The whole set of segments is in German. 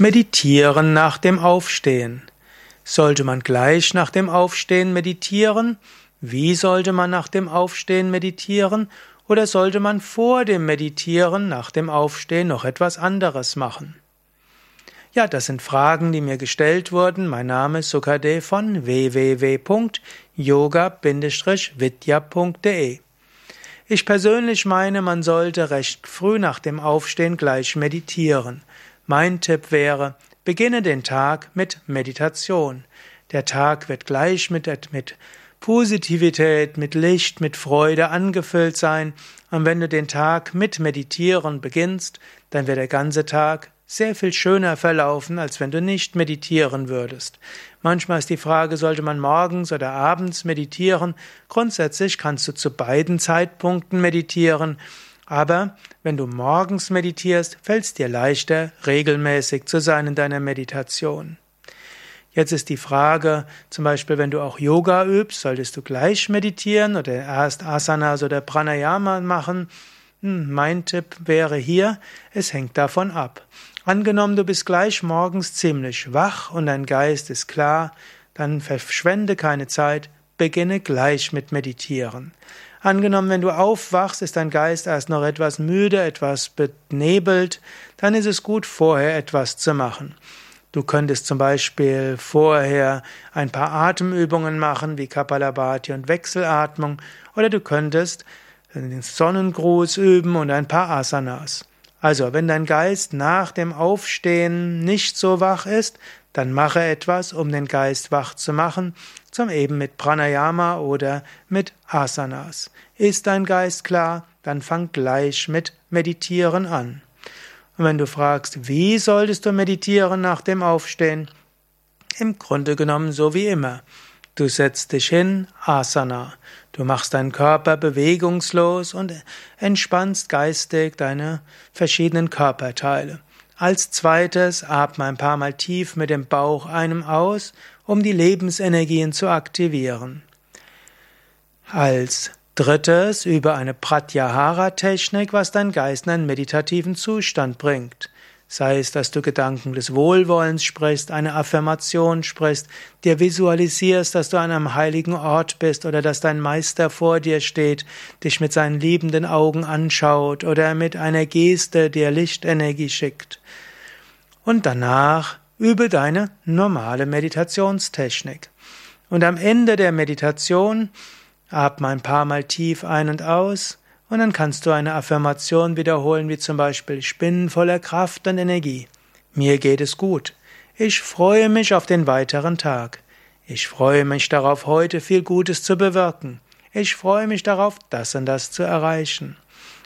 Meditieren nach dem Aufstehen. Sollte man gleich nach dem Aufstehen meditieren? Wie sollte man nach dem Aufstehen meditieren? Oder sollte man vor dem Meditieren nach dem Aufstehen noch etwas anderes machen? Ja, das sind Fragen, die mir gestellt wurden. Mein Name ist Sukadev von www.yoga-vidya.de. Ich persönlich meine, man sollte recht früh nach dem Aufstehen gleich meditieren. Mein Tipp wäre, beginne den Tag mit Meditation. Der Tag wird gleich mit, mit Positivität, mit Licht, mit Freude angefüllt sein. Und wenn du den Tag mit Meditieren beginnst, dann wird der ganze Tag sehr viel schöner verlaufen, als wenn du nicht meditieren würdest. Manchmal ist die Frage, sollte man morgens oder abends meditieren? Grundsätzlich kannst du zu beiden Zeitpunkten meditieren. Aber wenn du morgens meditierst, fällt es dir leichter, regelmäßig zu sein in deiner Meditation. Jetzt ist die Frage, zum Beispiel, wenn du auch Yoga übst, solltest du gleich meditieren oder erst Asanas oder Pranayama machen? Hm, mein Tipp wäre hier, es hängt davon ab. Angenommen, du bist gleich morgens ziemlich wach und dein Geist ist klar, dann verschwende keine Zeit, beginne gleich mit Meditieren. Angenommen, wenn du aufwachst, ist dein Geist erst noch etwas müde, etwas benebelt, dann ist es gut, vorher etwas zu machen. Du könntest zum Beispiel vorher ein paar Atemübungen machen, wie Kapalabhati und Wechselatmung, oder du könntest den Sonnengruß üben und ein paar Asanas. Also, wenn dein Geist nach dem Aufstehen nicht so wach ist, dann mache etwas, um den Geist wach zu machen, zum eben mit Pranayama oder mit Asanas. Ist dein Geist klar, dann fang gleich mit Meditieren an. Und wenn du fragst, wie solltest du meditieren nach dem Aufstehen? Im Grunde genommen so wie immer. Du setzt dich hin, Asana. Du machst deinen Körper bewegungslos und entspannst geistig deine verschiedenen Körperteile. Als zweites atme ein paar Mal tief mit dem Bauch einem aus, um die Lebensenergien zu aktivieren. Als drittes übe eine Pratyahara-Technik, was dein Geist in einen meditativen Zustand bringt. Sei es, dass du Gedanken des Wohlwollens sprichst, eine Affirmation sprichst, dir visualisierst, dass du an einem heiligen Ort bist oder dass dein Meister vor dir steht, dich mit seinen liebenden Augen anschaut oder mit einer Geste dir Lichtenergie schickt. Und danach übe deine normale Meditationstechnik. Und am Ende der Meditation atme ein paar Mal tief ein und aus und dann kannst du eine Affirmation wiederholen, wie zum Beispiel, ich bin voller Kraft und Energie. Mir geht es gut. Ich freue mich auf den weiteren Tag. Ich freue mich darauf, heute viel Gutes zu bewirken. Ich freue mich darauf, das und das zu erreichen.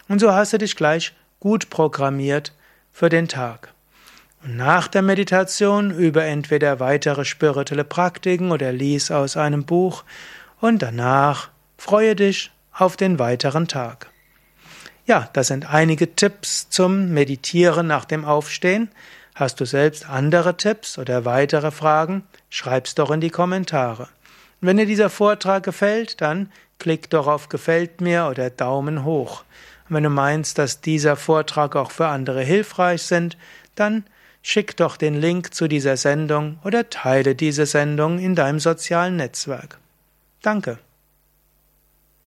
Und so hast du dich gleich gut programmiert für den Tag. Und nach der Meditation übe entweder weitere spirituelle Praktiken oder lies aus einem Buch und danach freue dich auf den weiteren Tag. Ja, das sind einige Tipps zum Meditieren nach dem Aufstehen. Hast du selbst andere Tipps oder weitere Fragen? Schreib's doch in die Kommentare. Und wenn dir dieser Vortrag gefällt, dann klick doch auf Gefällt mir oder Daumen hoch. Und wenn du meinst, dass dieser Vortrag auch für andere hilfreich sind, dann schick doch den Link zu dieser Sendung oder teile diese Sendung in deinem sozialen Netzwerk. Danke.